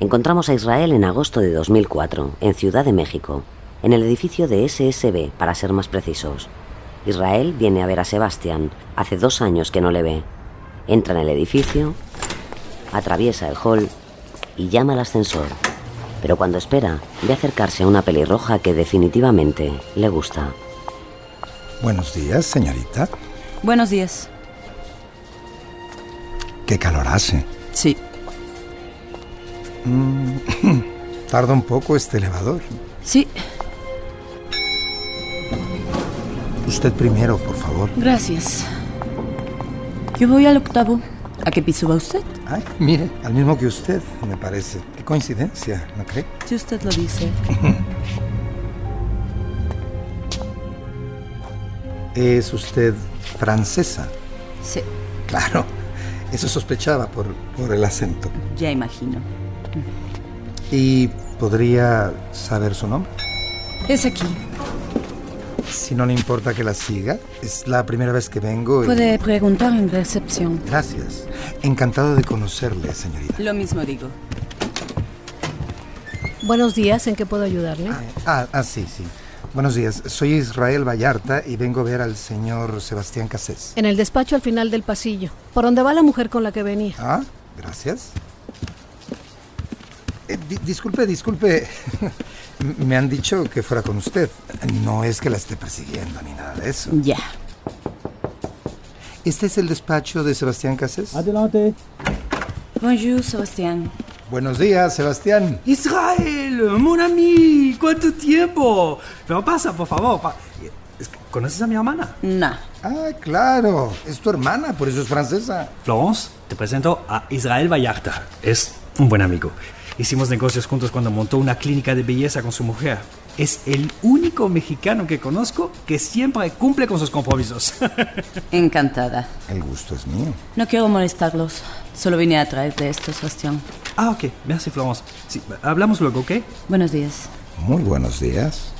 Speaker 2: Encontramos a Israel en agosto de 2004, en Ciudad de México, en el edificio de SSB, para ser más precisos. Israel viene a ver a Sebastián. Hace dos años que no le ve. Entra en el edificio, atraviesa el hall y llama al ascensor. Pero cuando espera, ve acercarse a una pelirroja que definitivamente le gusta.
Speaker 13: Buenos días, señorita.
Speaker 17: Buenos días.
Speaker 13: ¿Qué calor hace?
Speaker 17: Sí.
Speaker 13: Mm, <laughs> tarda un poco este elevador.
Speaker 17: Sí.
Speaker 13: Usted primero, por favor.
Speaker 17: Gracias. Yo voy al octavo. ¿A qué piso va usted?
Speaker 13: Ay, mire, al mismo que usted, me parece. Qué coincidencia, ¿no cree?
Speaker 17: Si usted lo dice. <laughs>
Speaker 13: ¿Es usted francesa?
Speaker 17: Sí.
Speaker 13: Claro, eso sospechaba por, por el acento.
Speaker 17: Ya imagino.
Speaker 13: ¿Y podría saber su nombre?
Speaker 17: Es aquí.
Speaker 13: Si no le importa que la siga, es la primera vez que vengo. Y...
Speaker 17: Puede preguntar en recepción.
Speaker 13: Gracias. Encantado de conocerle, señorita.
Speaker 17: Lo mismo digo.
Speaker 19: Buenos días, ¿en qué puedo ayudarle?
Speaker 13: Ah, ah, ah, sí, sí. Buenos días, soy Israel Vallarta y vengo a ver al señor Sebastián Casés.
Speaker 19: En el despacho al final del pasillo, por donde va la mujer con la que venía.
Speaker 13: Ah, gracias. Eh, di disculpe, disculpe. <laughs> Me han dicho que fuera con usted. No es que la esté persiguiendo ni nada de eso.
Speaker 17: Ya.
Speaker 13: ¿Este es el despacho de Sebastián Casés?
Speaker 20: Adelante.
Speaker 17: Bonjour, Sebastián.
Speaker 13: Buenos días, Sebastián.
Speaker 20: Israel, mon ami, ¿cuánto tiempo? Pero pasa, por favor. Pa ¿Conoces a mi hermana?
Speaker 17: No.
Speaker 13: Ah, claro. Es tu hermana, por eso es francesa.
Speaker 20: Florence, te presento a Israel Vallarta. Es un buen amigo. Hicimos negocios juntos cuando montó una clínica de belleza con su mujer. Es el único mexicano que conozco que siempre cumple con sus compromisos. <laughs>
Speaker 17: Encantada.
Speaker 13: El gusto es mío.
Speaker 17: No quiero molestarlos. Solo vine a traerte esto, Sebastián.
Speaker 20: Ah, ok. Merci, Florence. Sí, hablamos luego, ¿ok?
Speaker 17: Buenos días.
Speaker 13: Muy buenos días.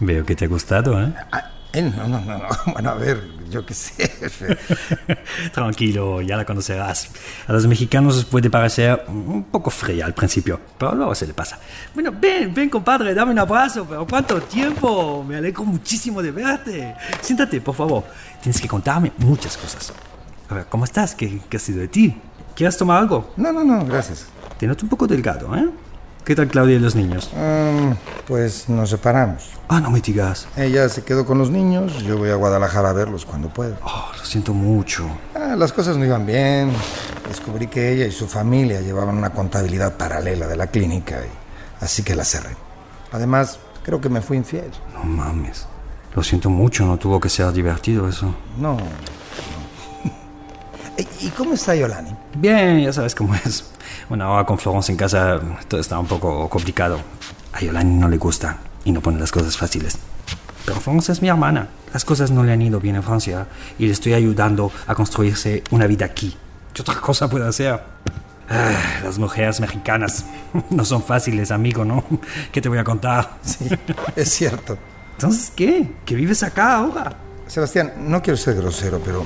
Speaker 20: Veo que te ha gustado, ¿eh?
Speaker 13: Ah, eh, no, no, no, no. <laughs> Bueno, a ver, yo qué sé. <laughs>
Speaker 20: Tranquilo, ya la conocerás. A los mexicanos les puede parecer un poco fría al principio, pero luego se le pasa. Bueno, ven, ven, compadre, dame un abrazo. Pero ¿cuánto tiempo? Me alegro muchísimo de verte. Siéntate, por favor. Tienes que contarme muchas cosas. A ver, ¿cómo estás? ¿Qué, qué ha sido de ti? ¿Quieres tomar algo?
Speaker 13: No, no, no, gracias.
Speaker 20: Te noto un poco delgado, ¿eh? ¿Qué tal Claudia y los niños?
Speaker 13: Um, pues nos separamos.
Speaker 20: Ah, no me digas.
Speaker 13: Ella se quedó con los niños, yo voy a Guadalajara a verlos cuando pueda.
Speaker 20: Oh, lo siento mucho.
Speaker 13: Ah, las cosas no iban bien. Descubrí que ella y su familia llevaban una contabilidad paralela de la clínica, y así que la cerré. Además, creo que me fui infiel.
Speaker 20: No mames. Lo siento mucho, no tuvo que ser divertido eso.
Speaker 13: No. no. <laughs> ¿Y cómo está Yolani?
Speaker 20: Bien, ya sabes cómo es. Bueno, ahora con Florence en casa todo está un poco complicado. A Yolani no le gusta y no pone las cosas fáciles. Pero France es mi hermana. Las cosas no le han ido bien en Francia y le estoy ayudando a construirse una vida aquí. ¿Qué otra cosa puede hacer? Ah, las mujeres mexicanas <laughs> no son fáciles, amigo, ¿no? ¿Qué te voy a contar?
Speaker 13: Sí, es cierto.
Speaker 20: Entonces, ¿qué? ¿Que vives acá ahora?
Speaker 13: Sebastián, no quiero ser grosero, pero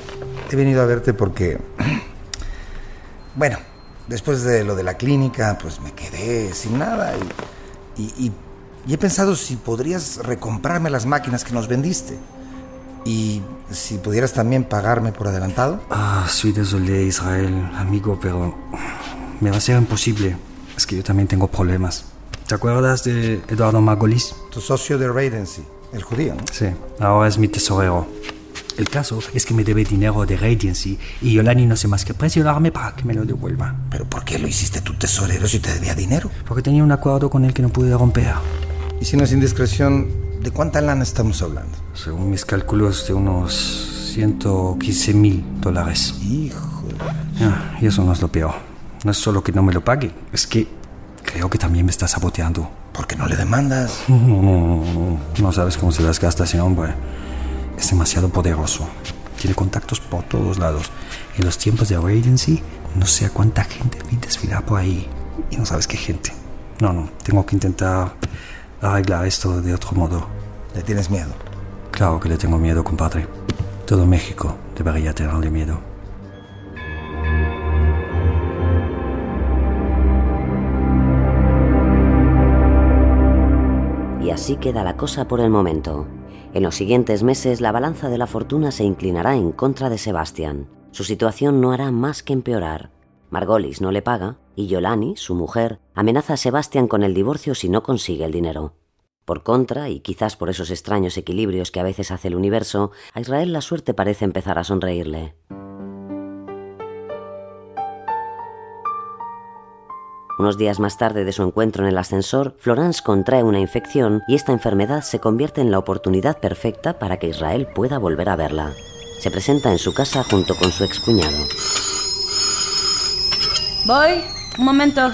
Speaker 13: he venido a verte porque... <clears throat> Bueno, después de lo de la clínica, pues me quedé sin nada y, y, he pensado si podrías recomprarme las máquinas que nos vendiste. Y si pudieras también pagarme por adelantado.
Speaker 20: Ah, soy désolé, Israel, amigo, pero me va a ser imposible. Es que yo también tengo problemas. ¿Te acuerdas de Eduardo Margolis?
Speaker 13: Tu socio de Raidency, el judío, ¿no?
Speaker 20: Sí, ahora es mi tesorero. El caso es que me debe dinero de Radiancy y Yolani no sé más que presionarme para que me lo devuelva.
Speaker 13: ¿Pero por qué lo hiciste tu tesorero si te debía dinero?
Speaker 20: Porque tenía un acuerdo con él que no pude romper.
Speaker 13: Y si no es indiscreción, ¿de cuánta lana estamos hablando?
Speaker 20: Según mis cálculos, de unos 115 mil dólares.
Speaker 13: Hijo.
Speaker 20: Ah, y eso no es lo peor. No es solo que no me lo pague, es que creo que también me está saboteando.
Speaker 13: ¿Por qué no le demandas? <laughs>
Speaker 20: No, no, no, no. No sabes cómo se desgasta ese hombre. Es demasiado poderoso. Tiene contactos por todos lados. En los tiempos de Radiancy, no sé a cuánta gente vi desfilar por ahí. Y no sabes qué gente. No, no. Tengo que intentar arreglar esto de otro modo.
Speaker 13: ¿Le tienes miedo?
Speaker 20: Claro que le tengo miedo, compadre. Todo México debería tenerle miedo.
Speaker 2: Y así queda la cosa por el momento. En los siguientes meses la balanza de la fortuna se inclinará en contra de Sebastián. Su situación no hará más que empeorar. Margolis no le paga y Yolani, su mujer, amenaza a Sebastián con el divorcio si no consigue el dinero. Por contra, y quizás por esos extraños equilibrios que a veces hace el universo, a Israel la suerte parece empezar a sonreírle. Unos días más tarde de su encuentro en el ascensor, Florence contrae una infección y esta enfermedad se convierte en la oportunidad perfecta para que Israel pueda volver a verla. Se presenta en su casa junto con su excuñado.
Speaker 17: Voy, un momento.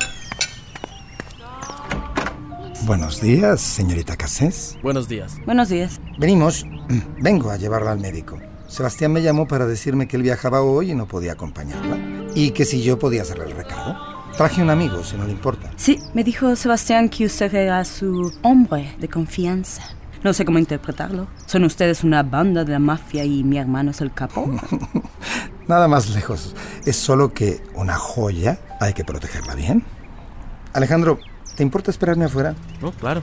Speaker 13: Buenos días, señorita Cassés.
Speaker 21: Buenos días.
Speaker 17: Buenos días.
Speaker 13: Venimos. <clears throat> Vengo a llevarla al médico. Sebastián me llamó para decirme que él viajaba hoy y no podía acompañarla. Y que si yo podía hacerle el recado. Traje un amigo, si no le importa.
Speaker 17: Sí, me dijo Sebastián que usted era su hombre de confianza. No sé cómo interpretarlo. ¿Son ustedes una banda de la mafia y mi hermano es el capo? <laughs>
Speaker 13: Nada más lejos. Es solo que una joya hay que protegerla bien. Alejandro, ¿te importa esperarme afuera?
Speaker 21: No, claro.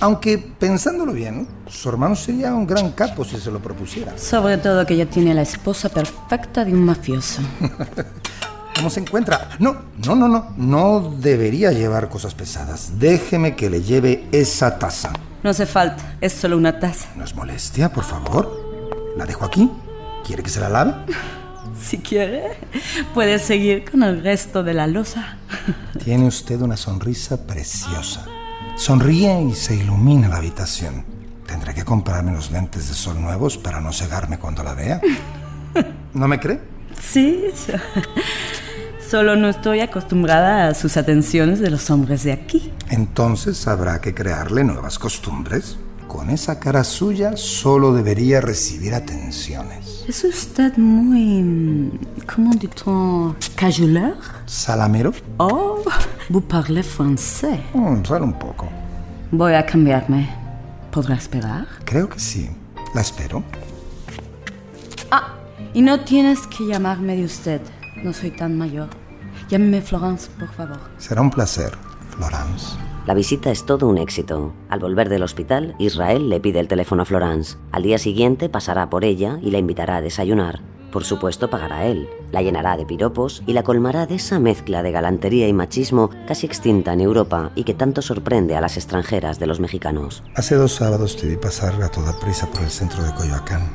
Speaker 13: Aunque pensándolo bien, su hermano sería un gran capo si se lo propusiera.
Speaker 17: Sobre todo que ya tiene la esposa perfecta de un mafioso. <laughs>
Speaker 13: ¿Cómo se encuentra? No, no, no, no. No debería llevar cosas pesadas. Déjeme que le lleve esa taza.
Speaker 17: No hace falta. Es solo una taza.
Speaker 13: ¿No es molestia, por favor? ¿La dejo aquí? ¿Quiere que se la lave? <laughs>
Speaker 17: Si quiere, puede seguir con el resto de la losa.
Speaker 13: Tiene usted una sonrisa preciosa. Sonríe y se ilumina la habitación. Tendré que comprarme los lentes de sol nuevos para no cegarme cuando la vea. <laughs> ¿No me cree?
Speaker 17: Sí. Solo no estoy acostumbrada a sus atenciones de los hombres de aquí.
Speaker 13: Entonces habrá que crearle nuevas costumbres. Con esa cara suya solo debería recibir atenciones.
Speaker 17: Es usted muy... ¿Cómo dit-on? Cajoleur?
Speaker 13: ¿Salamero?
Speaker 17: Oh, vous parlez français.
Speaker 13: Mm, solo un poco.
Speaker 17: Voy a cambiarme. ¿Podrá esperar?
Speaker 13: Creo que sí. ¿La espero?
Speaker 17: Ah, y no tienes que llamarme de usted. No soy tan mayor. Llámeme Florence, por favor.
Speaker 13: Será un placer, Florence.
Speaker 2: La visita es todo un éxito. Al volver del hospital, Israel le pide el teléfono a Florence. Al día siguiente pasará por ella y la invitará a desayunar. Por supuesto pagará él, la llenará de piropos y la colmará de esa mezcla de galantería y machismo casi extinta en Europa y que tanto sorprende a las extranjeras de los mexicanos.
Speaker 13: Hace dos sábados te vi pasar a toda prisa por el centro de Coyoacán.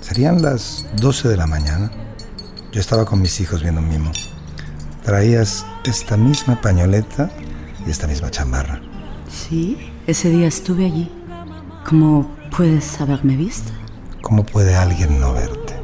Speaker 13: Serían las 12 de la mañana. Yo estaba con mis hijos viendo un mimo. Traías esta misma pañoleta y esta misma chamarra.
Speaker 17: Sí, ese día estuve allí. ¿Cómo puedes haberme visto?
Speaker 13: ¿Cómo puede alguien no verte?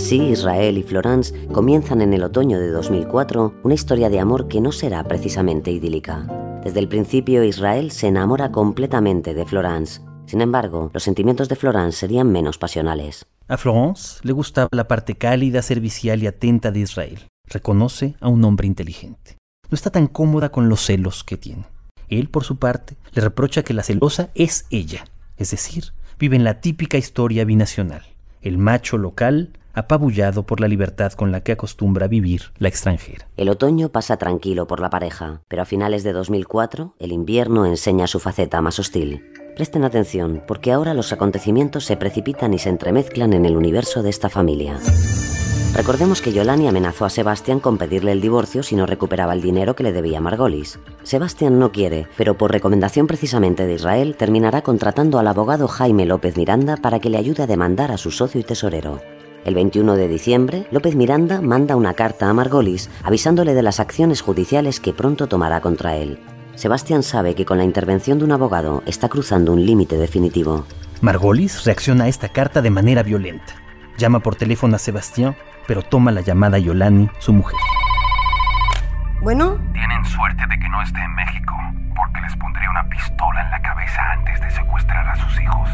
Speaker 2: Así, Israel y Florence comienzan en el otoño de 2004 una historia de amor que no será precisamente idílica. Desde el principio, Israel se enamora completamente de Florence. Sin embargo, los sentimientos de Florence serían menos pasionales.
Speaker 3: A Florence le gustaba la parte cálida, servicial y atenta de Israel. Reconoce a un hombre inteligente. No está tan cómoda con los celos que tiene. Él, por su parte, le reprocha que la celosa es ella, es decir, vive en la típica historia binacional. El macho local apabullado por la libertad con la que acostumbra vivir la extranjera.
Speaker 2: El otoño pasa tranquilo por la pareja, pero a finales de 2004 el invierno enseña su faceta más hostil. Presten atención, porque ahora los acontecimientos se precipitan y se entremezclan en el universo de esta familia. Recordemos que Yolani amenazó a Sebastián con pedirle el divorcio si no recuperaba el dinero que le debía Margolis. Sebastián no quiere, pero por recomendación precisamente de Israel terminará contratando al abogado Jaime López Miranda para que le ayude a demandar a su socio y tesorero. El 21 de diciembre, López Miranda manda una carta a Margolis avisándole de las acciones judiciales que pronto tomará contra él. Sebastián sabe que con la intervención de un abogado está cruzando un límite definitivo.
Speaker 3: Margolis reacciona a esta carta de manera violenta. Llama por teléfono a Sebastián pero toma la llamada Yolani, su mujer.
Speaker 21: Bueno.
Speaker 9: Tienen suerte de que no esté en México, porque les pondría una pistola en la cabeza antes de secuestrar a sus hijos.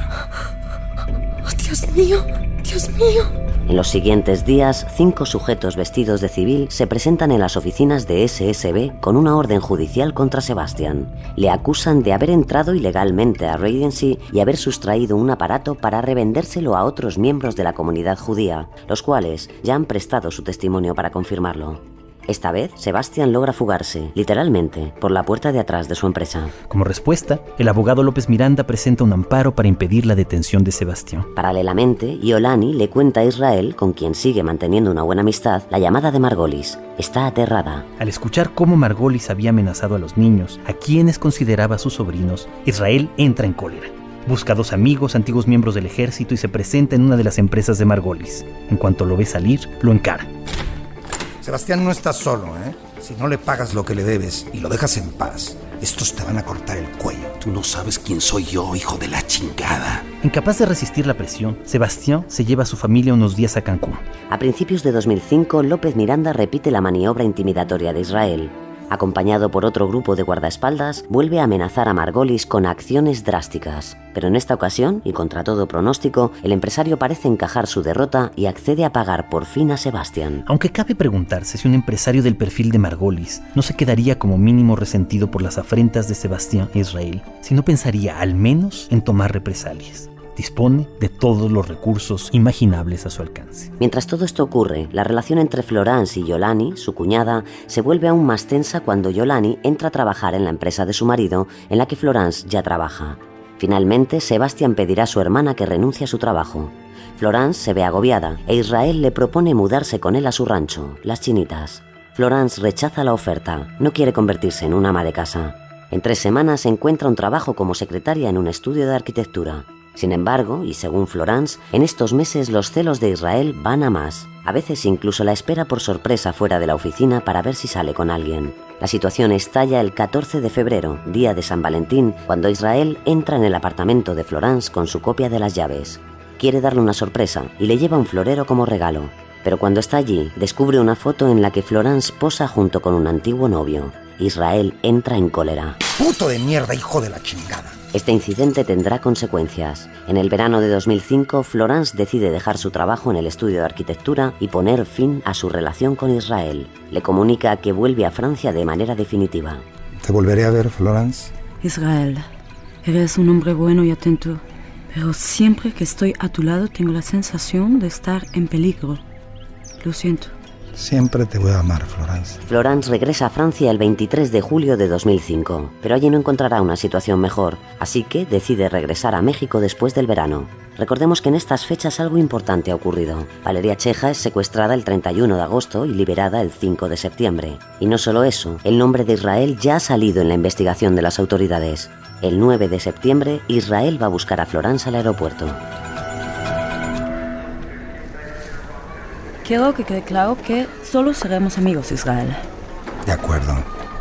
Speaker 21: Oh, Dios mío, Dios mío.
Speaker 2: En los siguientes días, cinco sujetos vestidos de civil se presentan en las oficinas de SSB con una orden judicial contra Sebastián. Le acusan de haber entrado ilegalmente a Radiancy y haber sustraído un aparato para revendérselo a otros miembros de la comunidad judía, los cuales ya han prestado su testimonio para confirmarlo. Esta vez, Sebastián logra fugarse, literalmente, por la puerta de atrás de su empresa.
Speaker 3: Como respuesta, el abogado López Miranda presenta un amparo para impedir la detención de Sebastián.
Speaker 2: Paralelamente, Iolani le cuenta a Israel, con quien sigue manteniendo una buena amistad, la llamada de Margolis. Está aterrada.
Speaker 3: Al escuchar cómo Margolis había amenazado a los niños, a quienes consideraba sus sobrinos, Israel entra en cólera. Busca a dos amigos, antiguos miembros del ejército, y se presenta en una de las empresas de Margolis. En cuanto lo ve salir, lo encara.
Speaker 13: Sebastián no está solo, ¿eh? Si no le pagas lo que le debes y lo dejas en paz, estos te van a cortar el cuello.
Speaker 15: Tú no sabes quién soy yo, hijo de la chingada.
Speaker 3: Incapaz de resistir la presión, Sebastián se lleva a su familia unos días a Cancún.
Speaker 2: A principios de 2005, López Miranda repite la maniobra intimidatoria de Israel acompañado por otro grupo de guardaespaldas, vuelve a amenazar a Margolis con acciones drásticas. Pero en esta ocasión, y contra todo pronóstico, el empresario parece encajar su derrota y accede a pagar por fin a Sebastián.
Speaker 3: Aunque cabe preguntarse si un empresario del perfil de Margolis no se quedaría como mínimo resentido por las afrentas de Sebastián Israel, si no pensaría al menos en tomar represalias dispone de todos los recursos imaginables a su alcance.
Speaker 2: Mientras todo esto ocurre, la relación entre Florence y Yolani, su cuñada, se vuelve aún más tensa cuando Yolani entra a trabajar en la empresa de su marido, en la que Florence ya trabaja. Finalmente, Sebastián pedirá a su hermana que renuncie a su trabajo. Florence se ve agobiada e Israel le propone mudarse con él a su rancho, Las Chinitas. Florence rechaza la oferta, no quiere convertirse en una ama de casa. En tres semanas encuentra un trabajo como secretaria en un estudio de arquitectura. Sin embargo, y según Florence, en estos meses los celos de Israel van a más. A veces incluso la espera por sorpresa fuera de la oficina para ver si sale con alguien. La situación estalla el 14 de febrero, día de San Valentín, cuando Israel entra en el apartamento de Florence con su copia de las llaves. Quiere darle una sorpresa y le lleva un florero como regalo. Pero cuando está allí, descubre una foto en la que Florence posa junto con un antiguo novio. Israel entra en cólera.
Speaker 13: ¡Puto de mierda, hijo de la chingada!
Speaker 2: Este incidente tendrá consecuencias. En el verano de 2005, Florence decide dejar su trabajo en el estudio de arquitectura y poner fin a su relación con Israel. Le comunica que vuelve a Francia de manera definitiva.
Speaker 13: ¿Te volveré a ver, Florence?
Speaker 17: Israel, eres un hombre bueno y atento, pero siempre que estoy a tu lado tengo la sensación de estar en peligro. Lo siento.
Speaker 13: Siempre te voy a amar, Florence.
Speaker 2: Florence regresa a Francia el 23 de julio de 2005, pero allí no encontrará una situación mejor, así que decide regresar a México después del verano. Recordemos que en estas fechas algo importante ha ocurrido. Valeria Cheja es secuestrada el 31 de agosto y liberada el 5 de septiembre. Y no solo eso, el nombre de Israel ya ha salido en la investigación de las autoridades. El 9 de septiembre, Israel va a buscar a Florence al aeropuerto.
Speaker 17: Quiero que quede claro que solo seremos amigos, Israel.
Speaker 13: De acuerdo.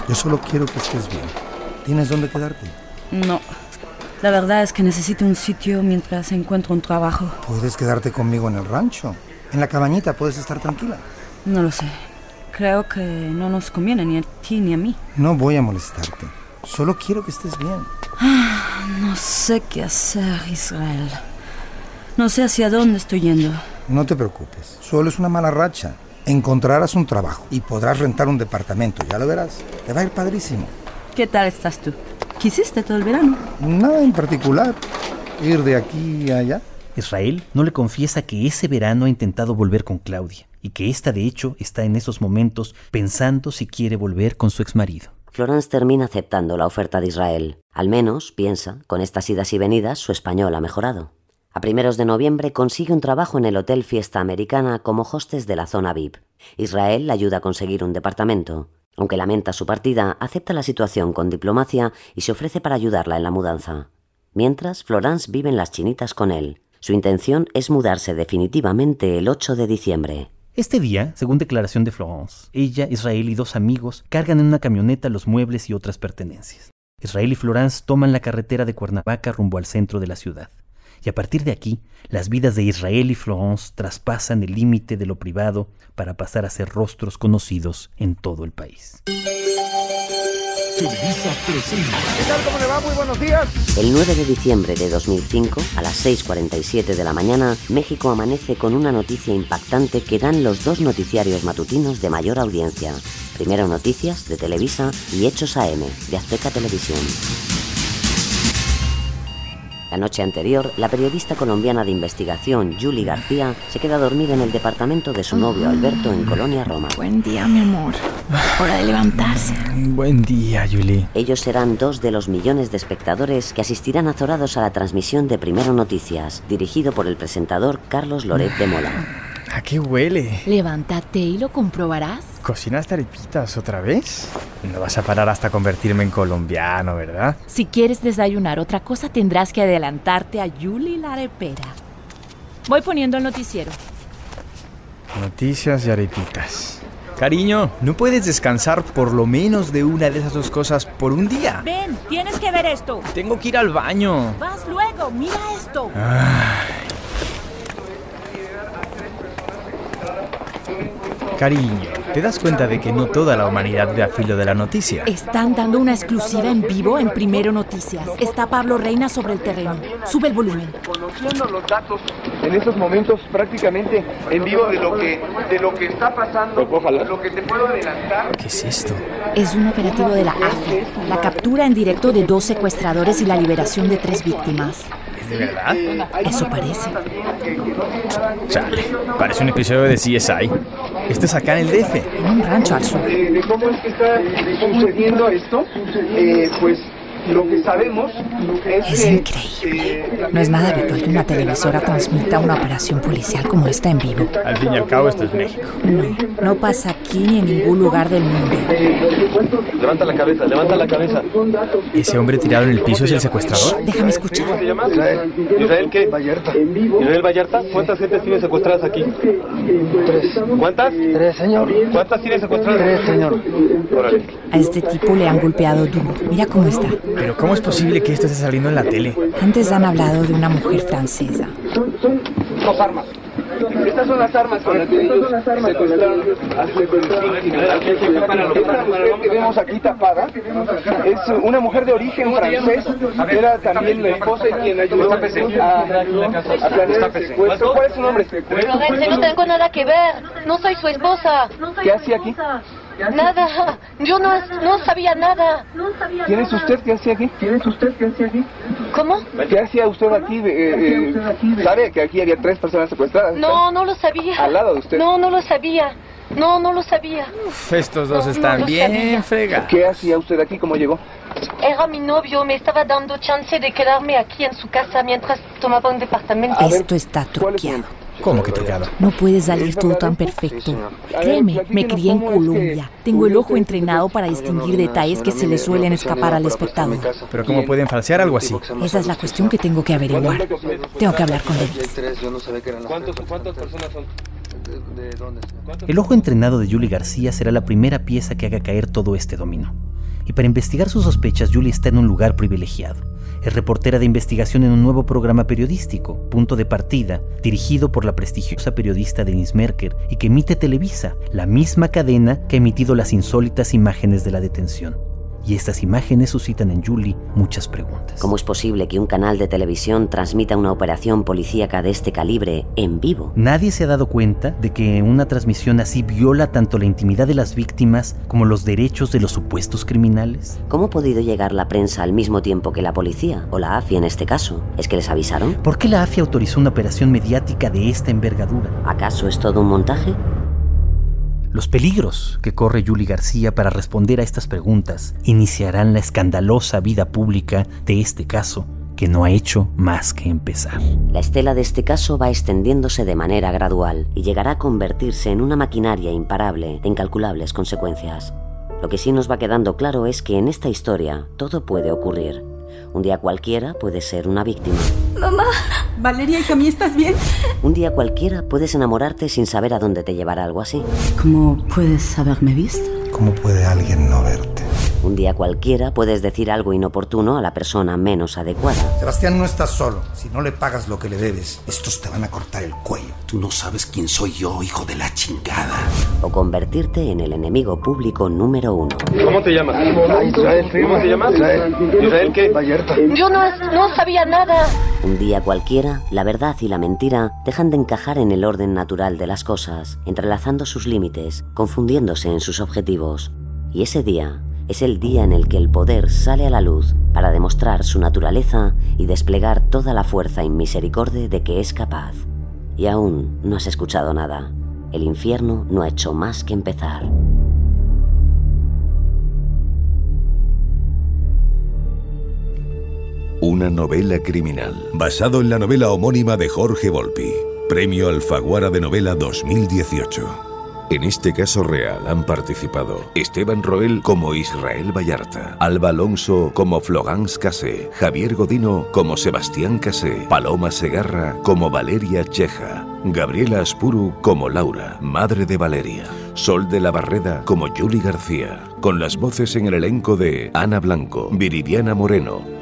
Speaker 13: Yo solo quiero que estés bien. ¿Tienes dónde quedarte?
Speaker 17: No. La verdad es que necesito un sitio mientras encuentro un trabajo.
Speaker 13: Puedes quedarte conmigo en el rancho. En la cabañita puedes estar tranquila.
Speaker 17: No lo sé. Creo que no nos conviene ni a ti ni a mí.
Speaker 13: No voy a molestarte. Solo quiero que estés bien.
Speaker 17: Ah, no sé qué hacer, Israel. No sé hacia dónde estoy yendo.
Speaker 13: No te preocupes. Solo es una mala racha. Encontrarás un trabajo y podrás rentar un departamento. Ya lo verás. Te va a ir padrísimo.
Speaker 17: ¿Qué tal estás tú? ¿Qué hiciste todo el verano?
Speaker 13: Nada en particular. Ir de aquí a allá.
Speaker 3: Israel no le confiesa que ese verano ha intentado volver con Claudia y que ésta de hecho está en esos momentos pensando si quiere volver con su exmarido.
Speaker 2: Florence termina aceptando la oferta de Israel. Al menos, piensa, con estas idas y venidas su español ha mejorado. A primeros de noviembre consigue un trabajo en el Hotel Fiesta Americana como hostes de la zona VIP. Israel le ayuda a conseguir un departamento. Aunque lamenta su partida, acepta la situación con diplomacia y se ofrece para ayudarla en la mudanza. Mientras, Florence vive en las chinitas con él. Su intención es mudarse definitivamente el 8 de diciembre.
Speaker 3: Este día, según declaración de Florence, ella, Israel y dos amigos cargan en una camioneta los muebles y otras pertenencias. Israel y Florence toman la carretera de Cuernavaca rumbo al centro de la ciudad. Y a partir de aquí, las vidas de Israel y Florence traspasan el límite de lo privado para pasar a ser rostros conocidos en todo el país.
Speaker 5: ¿Qué tal? ¿Cómo le va? Muy buenos días.
Speaker 2: El 9 de diciembre de 2005, a las 6.47 de la mañana, México amanece con una noticia impactante que dan los dos noticiarios matutinos de mayor audiencia. Primero Noticias, de Televisa, y Hechos AM, de Azteca Televisión. La noche anterior, la periodista colombiana de investigación, Julie García, se queda dormida en el departamento de su novio Alberto en Colonia, Roma.
Speaker 22: Buen día, mi amor. Hora de levantarse.
Speaker 14: Buen día, Julie.
Speaker 2: Ellos serán dos de los millones de espectadores que asistirán azorados a la transmisión de Primero Noticias, dirigido por el presentador Carlos Loret de Mola.
Speaker 14: ¿A qué huele?
Speaker 22: Levántate y lo comprobarás.
Speaker 14: ¿Cocinas arepitas otra vez? No vas a parar hasta convertirme en colombiano, ¿verdad?
Speaker 22: Si quieres desayunar otra cosa, tendrás que adelantarte a Yuli la arepera. Voy poniendo el noticiero.
Speaker 14: Noticias y arepitas. Cariño, ¿no puedes descansar por lo menos de una de esas dos cosas por un día?
Speaker 22: Ven, tienes que ver esto.
Speaker 14: Tengo que ir al baño.
Speaker 22: Vas luego, mira esto.
Speaker 14: Ay. Cariño, ¿te das cuenta de que no toda la humanidad ve a filo de la noticia?
Speaker 22: Están dando una exclusiva en vivo en Primero Noticias. Está Pablo Reina sobre el terreno. Sube el volumen.
Speaker 5: Conociendo los datos en estos momentos prácticamente en vivo de lo que, de lo que está pasando, lo que te puedo adelantar.
Speaker 14: ¿Qué es esto?
Speaker 22: Es un operativo de la AFE. La captura en directo de dos secuestradores y la liberación de tres víctimas.
Speaker 14: ¿Es de verdad?
Speaker 22: Eso parece.
Speaker 14: Chale, parece un episodio de CSI. Esto es acá en el DF.
Speaker 22: En un rancho al sur.
Speaker 5: De, de cómo es que está sucediendo esto, eh, pues lo que sabemos es,
Speaker 22: Es
Speaker 5: que,
Speaker 22: increíble.
Speaker 5: eh,
Speaker 22: No es nada habitual que una televisora transmita una operación policial como esta en vivo.
Speaker 14: Al fin y al cabo, esto es México.
Speaker 22: No, no pasa aquí ni en ningún lugar del mundo.
Speaker 23: Levanta la cabeza, levanta la cabeza.
Speaker 14: ¿Ese hombre tirado en el piso es el secuestrador?
Speaker 22: Déjame escuchar.
Speaker 23: ¿Cómo se llama? Israel. ¿Israel qué? Vallarta. ¿Israel Vallarta? ¿Cuántas gentes tiene secuestradas aquí?
Speaker 6: Tres.
Speaker 23: ¿Cuántas?
Speaker 6: Tres, señor.
Speaker 23: ¿Cuántas tiene secuestradas?
Speaker 6: Tres, señor.
Speaker 23: Órale.
Speaker 22: A este tipo le han golpeado duro. Mira cómo está.
Speaker 14: Pero ¿cómo es posible que esto esté saliendo en la tele?
Speaker 22: Antes han hablado de una mujer francesa.
Speaker 5: dos armas. Estas son las armas con las que ellos. Esta mujer que vemos aquí tapada es una mujer de origen francés. Era también la esposa y quien ayudó a, a planear el secuestro. ¿Cuál es su nombre?
Speaker 7: No tengo nada que ver. No soy su esposa.
Speaker 5: ¿Qué hacía aquí?
Speaker 7: Nada. Yo no, no sabía nada.
Speaker 5: ¿Quién es usted? ¿Qué hacía aquí? ¿Quién es usted? ¿Qué hacía aquí?
Speaker 7: ¿Cómo?
Speaker 5: ¿Qué hacía usted aquí? Eh, eh, ¿Sabe que aquí había tres personas secuestradas?
Speaker 7: No, no lo sabía.
Speaker 5: Al lado de usted.
Speaker 7: No, no lo sabía. No, no lo sabía.
Speaker 14: Uf, estos dos están
Speaker 7: no
Speaker 14: bien fregados.
Speaker 5: ¿Qué hacía usted aquí? ¿Cómo llegó?
Speaker 7: Era mi novio. Me estaba dando chance de quedarme aquí en su casa mientras tomaba un departamento.
Speaker 22: Esto está truqueado.
Speaker 14: ¿Cómo que trucado?
Speaker 22: No puede salir todo tan perfecto. Créeme, me crié en Colombia. Tengo el ojo entrenado para distinguir detalles que se le suelen escapar al espectador.
Speaker 14: Pero ¿cómo pueden falsear algo así?
Speaker 22: Esa es la cuestión que tengo que averiguar. Tengo que hablar con David.
Speaker 6: Tres, yo no sabía que eran las
Speaker 23: ¿Cuántos,
Speaker 6: tres
Speaker 23: ¿Cuántas
Speaker 6: personas.
Speaker 23: personas son?
Speaker 6: ¿De, de dónde?
Speaker 3: El ojo entrenado de Julie García será la primera pieza que haga caer todo este dominó. Y para investigar sus sospechas, Julie está en un lugar privilegiado. Es reportera de investigación en un nuevo programa periodístico, Punto de Partida, dirigido por la prestigiosa periodista Denise Merker y que emite Televisa, la misma cadena que ha emitido las insólitas imágenes de la detención y estas imágenes suscitan en Julie muchas preguntas.
Speaker 2: ¿Cómo es posible que un canal de televisión transmita una operación policíaca de este calibre en vivo?
Speaker 3: Nadie se ha dado cuenta de que una transmisión así viola tanto la intimidad de las víctimas como los derechos de los supuestos criminales.
Speaker 2: ¿Cómo ha podido llegar la prensa al mismo tiempo que la policía, o la AFI en este caso? ¿Es que les avisaron?
Speaker 3: ¿Por qué la AFI autorizó una operación mediática de esta envergadura?
Speaker 2: ¿Acaso es todo un montaje?
Speaker 3: Los peligros que corre Julie García para responder a estas preguntas iniciarán la escandalosa vida pública de este caso que no ha hecho más que empezar.
Speaker 2: La estela de este caso va extendiéndose de manera gradual y llegará a convertirse en una maquinaria imparable de incalculables consecuencias. Lo que sí nos va quedando claro es que en esta historia todo puede ocurrir. Un día cualquiera puede ser una víctima.
Speaker 21: Mamá.
Speaker 12: Valeria, hija mía, ¿estás bien?
Speaker 2: Un día cualquiera puedes enamorarte sin saber a dónde te llevará algo así.
Speaker 17: ¿Cómo puedes haberme visto?
Speaker 13: ¿Cómo puede alguien no verte?
Speaker 2: Un día cualquiera puedes decir algo inoportuno a la persona menos adecuada.
Speaker 13: Sebastián no está solo. Si no le pagas lo que le debes, estos te van a cortar el cuello.
Speaker 15: Tú no sabes quién soy yo, hijo de la chingada.
Speaker 2: O convertirte en el enemigo público número uno.
Speaker 23: ¿Cómo te llamas?
Speaker 6: Israel.
Speaker 23: ¿Cómo te llamas?
Speaker 6: Israel.
Speaker 23: ¿Israel qué?
Speaker 7: Yo no, no sabía nada.
Speaker 2: Un día cualquiera, la verdad y la mentira dejan de encajar en el orden natural de las cosas, entrelazando sus límites, confundiéndose en sus objetivos. Y ese día es el día en el que el poder sale a la luz para demostrar su naturaleza y desplegar toda la fuerza y misericordia de que es capaz. Y aún no has escuchado nada. El infierno no ha hecho más que empezar.
Speaker 24: Una novela criminal, basado en la novela homónima de Jorge Volpi, Premio Alfaguara de Novela 2018. En este caso real han participado Esteban Roel como Israel Vallarta, Alba Alonso como Florence Cassé, Javier Godino como Sebastián Cassé, Paloma Segarra como Valeria Cheja, Gabriela Aspuru como Laura, madre de Valeria, Sol de la Barreda como Julie García, con las voces en el elenco de Ana Blanco, Viridiana Moreno,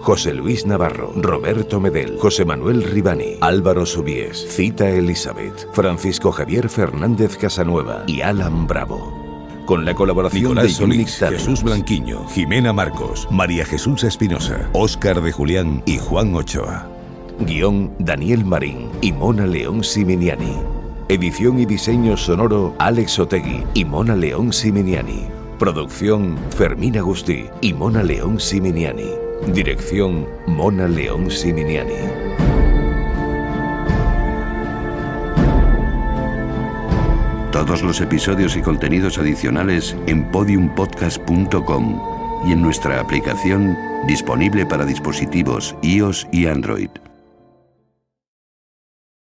Speaker 24: José Luis Navarro, Roberto Medel, José Manuel Ribani, Álvaro Subies, Cita Elizabeth, Francisco Javier Fernández Casanueva y Alan Bravo. Con la colaboración
Speaker 25: Nicolás
Speaker 24: de
Speaker 25: Solís,
Speaker 24: Solís, Jesús Blanquiño, Jimena Marcos, María Jesús Espinosa, Óscar de Julián y Juan Ochoa. Guión Daniel Marín y Mona León Siminiani. Edición y diseño sonoro Alex Otegui y Mona León Siminiani. Producción Fermín Agustí y Mona León Siminiani. Dirección Mona León Siminiani.
Speaker 25: Todos los episodios y contenidos adicionales en podiumpodcast.com y en nuestra aplicación disponible para dispositivos iOS y Android.